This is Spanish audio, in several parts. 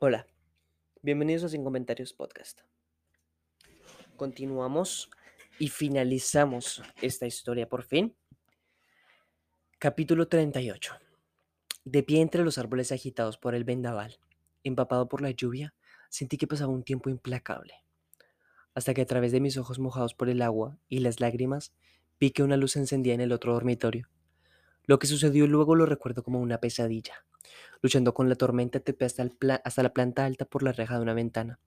Hola, bienvenidos a Sin Comentarios Podcast. Continuamos y finalizamos esta historia por fin. Capítulo 38. De pie entre los árboles agitados por el vendaval, empapado por la lluvia, sentí que pasaba un tiempo implacable. Hasta que a través de mis ojos mojados por el agua y las lágrimas, vi que una luz encendía en el otro dormitorio. Lo que sucedió luego lo recuerdo como una pesadilla. Luchando con la tormenta, trepé hasta, hasta la planta alta por la reja de una ventana.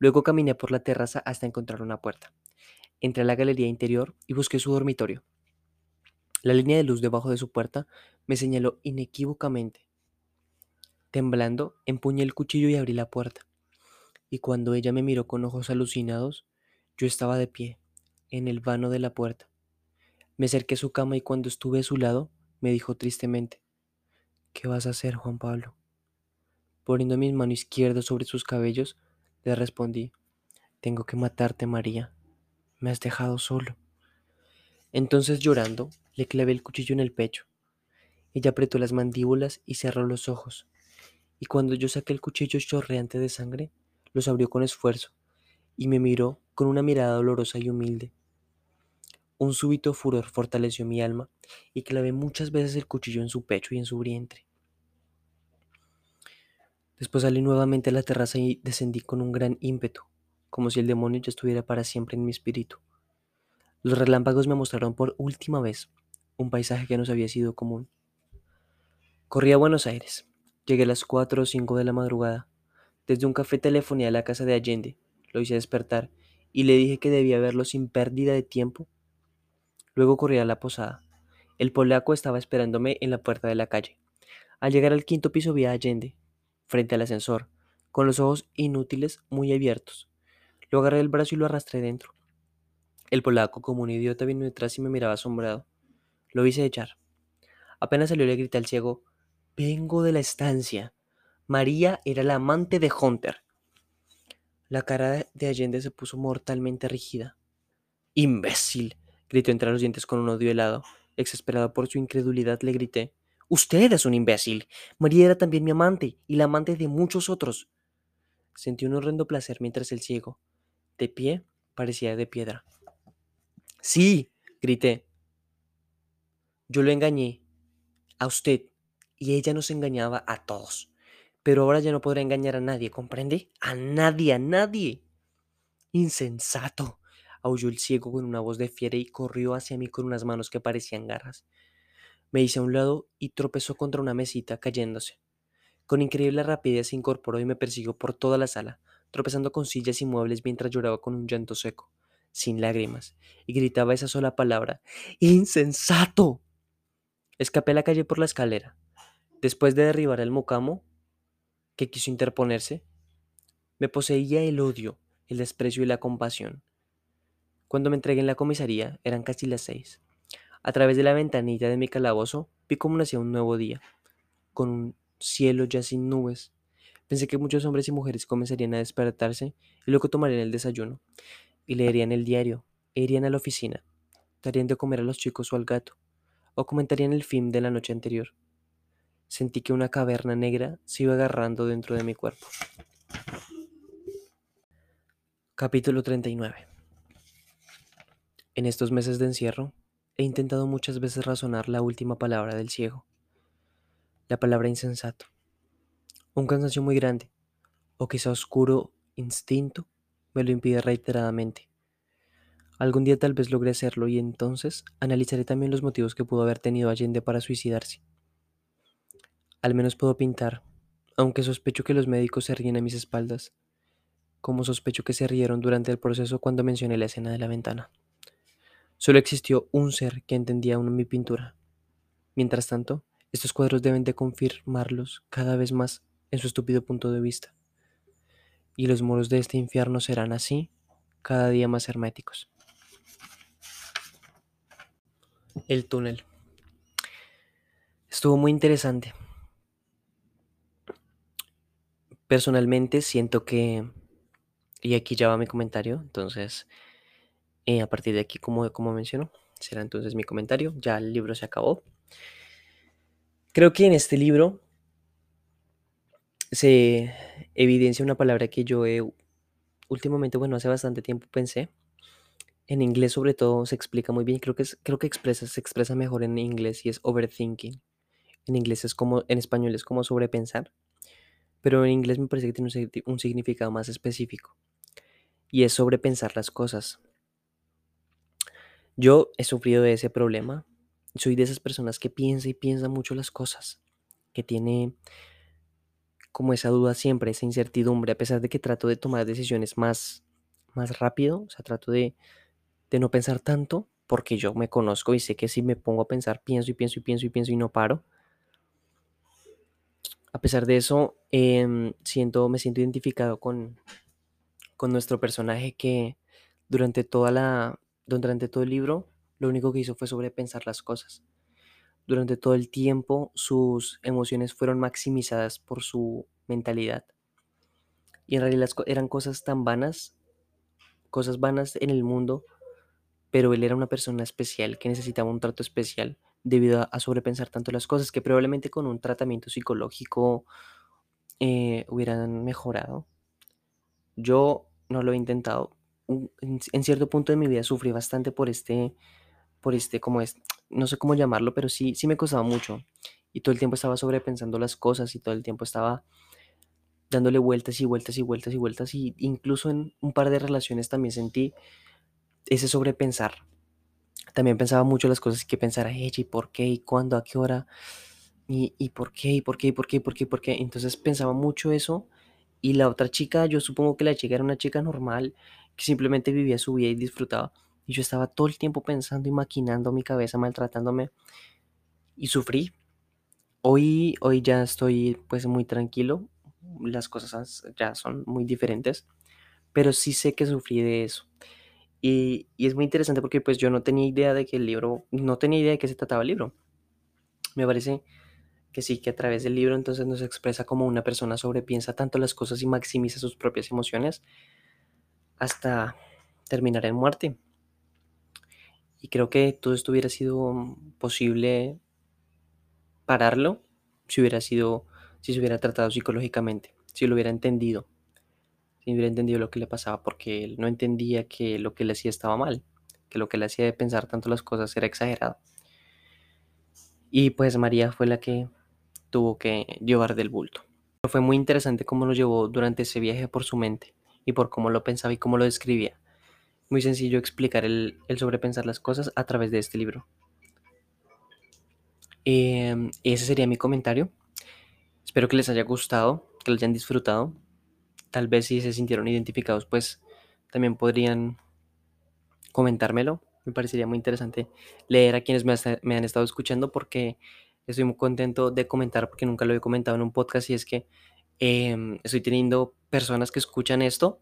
Luego caminé por la terraza hasta encontrar una puerta. Entré a la galería interior y busqué su dormitorio. La línea de luz debajo de su puerta me señaló inequívocamente. Temblando, empuñé el cuchillo y abrí la puerta. Y cuando ella me miró con ojos alucinados, yo estaba de pie, en el vano de la puerta. Me acerqué a su cama y cuando estuve a su lado, me dijo tristemente, ¿Qué vas a hacer, Juan Pablo? Poniendo mi mano izquierda sobre sus cabellos, le respondí, Tengo que matarte, María. Me has dejado solo. Entonces, llorando, le clavé el cuchillo en el pecho. Ella apretó las mandíbulas y cerró los ojos. Y cuando yo saqué el cuchillo chorreante de sangre, los abrió con esfuerzo y me miró con una mirada dolorosa y humilde. Un súbito furor fortaleció mi alma y clavé muchas veces el cuchillo en su pecho y en su vientre. Después salí nuevamente a la terraza y descendí con un gran ímpetu, como si el demonio ya estuviera para siempre en mi espíritu. Los relámpagos me mostraron por última vez un paisaje que nos había sido común. Corrí a Buenos Aires. Llegué a las 4 o 5 de la madrugada. Desde un café telefoné a la casa de Allende, lo hice despertar y le dije que debía verlo sin pérdida de tiempo Luego corrí a la posada. El polaco estaba esperándome en la puerta de la calle. Al llegar al quinto piso vi a Allende, frente al ascensor, con los ojos inútiles muy abiertos. Lo agarré del brazo y lo arrastré dentro. El polaco, como un idiota, vino detrás y me miraba asombrado. Lo hice echar. Apenas salió le grité al ciego, Vengo de la estancia. María era la amante de Hunter. La cara de Allende se puso mortalmente rígida. Imbécil, Gritó entre los dientes con un odio helado. Exasperado por su incredulidad, le grité. Usted es un imbécil. María era también mi amante, y la amante de muchos otros. Sentí un horrendo placer mientras el ciego, de pie, parecía de piedra. Sí, grité. Yo lo engañé. A usted. Y ella nos engañaba a todos. Pero ahora ya no podrá engañar a nadie, ¿comprende? A nadie, a nadie. Insensato aulló el ciego con una voz de fiera y corrió hacia mí con unas manos que parecían garras. Me hice a un lado y tropezó contra una mesita, cayéndose. Con increíble rapidez se incorporó y me persiguió por toda la sala, tropezando con sillas y muebles mientras lloraba con un llanto seco, sin lágrimas, y gritaba esa sola palabra: ¡Insensato! Escapé a la calle por la escalera. Después de derribar al mocamo, que quiso interponerse, me poseía el odio, el desprecio y la compasión. Cuando me entregué en la comisaría eran casi las seis. A través de la ventanilla de mi calabozo vi cómo nacía un nuevo día, con un cielo ya sin nubes. Pensé que muchos hombres y mujeres comenzarían a despertarse y luego tomarían el desayuno, y leerían el diario, e irían a la oficina, darían de comer a los chicos o al gato, o comentarían el film de la noche anterior. Sentí que una caverna negra se iba agarrando dentro de mi cuerpo. Capítulo 39 en estos meses de encierro, he intentado muchas veces razonar la última palabra del ciego, la palabra insensato. Un cansancio muy grande, o quizá oscuro instinto, me lo impide reiteradamente. Algún día tal vez logre hacerlo y entonces analizaré también los motivos que pudo haber tenido Allende para suicidarse. Al menos puedo pintar, aunque sospecho que los médicos se ríen a mis espaldas, como sospecho que se rieron durante el proceso cuando mencioné la escena de la ventana. Solo existió un ser que entendía aún mi pintura. Mientras tanto, estos cuadros deben de confirmarlos cada vez más en su estúpido punto de vista. Y los muros de este infierno serán así cada día más herméticos. El túnel. Estuvo muy interesante. Personalmente siento que, y aquí ya va mi comentario, entonces eh, a partir de aquí, como, como menciono, será entonces mi comentario. Ya el libro se acabó. Creo que en este libro se evidencia una palabra que yo últimamente, bueno, hace bastante tiempo pensé. En inglés sobre todo se explica muy bien, creo que creo que expresa, se expresa mejor en inglés y es overthinking. En inglés es como, en español es como sobrepensar, pero en inglés me parece que tiene un significado más específico y es sobrepensar las cosas. Yo he sufrido de ese problema. Soy de esas personas que piensa y piensa mucho las cosas, que tiene como esa duda siempre, esa incertidumbre, a pesar de que trato de tomar decisiones más, más rápido, o sea, trato de, de no pensar tanto, porque yo me conozco y sé que si me pongo a pensar, pienso y pienso y pienso y pienso y no paro. A pesar de eso, eh, siento, me siento identificado con, con nuestro personaje que durante toda la, durante todo el libro, lo único que hizo fue sobrepensar las cosas. Durante todo el tiempo, sus emociones fueron maximizadas por su mentalidad. Y en realidad eran cosas tan vanas, cosas vanas en el mundo, pero él era una persona especial que necesitaba un trato especial debido a, sobrepensar tanto las cosas que probablemente con un tratamiento psicológico eh, hubieran mejorado. Yo no lo he intentado. En, cierto punto de mi vida sufrí bastante por este, por este, como es, no sé cómo llamarlo, pero sí, sí me costaba mucho. Y todo el tiempo estaba sobrepensando las cosas y todo el tiempo estaba dándole vueltas y vueltas y vueltas y vueltas. Y incluso en un par de relaciones también sentí ese sobrepensar. También pensaba mucho las cosas que pensara ella y por qué y cuándo, a qué hora y, y por qué y por qué y por qué y por qué y por qué. Entonces pensaba mucho eso. Y la otra chica, yo supongo que la chica era una chica normal, que simplemente vivía su vida y disfrutaba. Y yo estaba todo el tiempo pensando y maquinando mi cabeza, maltratándome. Y sufrí. Hoy, hoy ya estoy pues muy tranquilo. Las cosas ya son muy diferentes. Pero sí sé que sufrí de eso. Y, y es muy interesante porque pues yo no tenía idea de que el libro, no tenía idea de qué se trataba el libro. Me parece que sí, que a través del libro entonces nos expresa como una persona sobrepiensa tanto las cosas y maximiza sus propias emociones hasta terminar en muerte. Y creo que todo esto hubiera sido posible pararlo si hubiera sido, si se hubiera tratado psicológicamente, si lo hubiera entendido, si hubiera entendido lo que le pasaba, porque él no entendía que lo que le hacía estaba mal, que lo que le hacía de pensar tanto las cosas era exagerado. Y pues María fue la que tuvo que llevar del bulto. Fue muy interesante cómo lo llevó durante ese viaje por su mente y por cómo lo pensaba y cómo lo describía. Muy sencillo explicar el, el sobrepensar las cosas a través de este libro. Eh, ese sería mi comentario. Espero que les haya gustado, que lo hayan disfrutado. Tal vez si se sintieron identificados, pues también podrían comentármelo. Me parecería muy interesante leer a quienes me, me han estado escuchando porque estoy muy contento de comentar porque nunca lo he comentado en un podcast y es que eh, estoy teniendo personas que escuchan esto.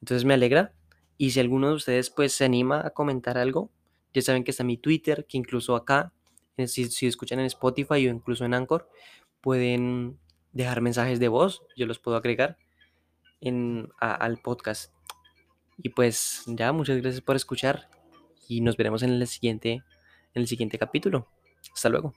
Entonces me alegra. Y si alguno de ustedes pues se anima a comentar algo, ya saben que está mi Twitter, que incluso acá, si, si escuchan en Spotify o incluso en Anchor, pueden dejar mensajes de voz, yo los puedo agregar en, al podcast. Y pues ya, muchas gracias por escuchar y nos veremos en el siguiente, en el siguiente capítulo. Hasta luego.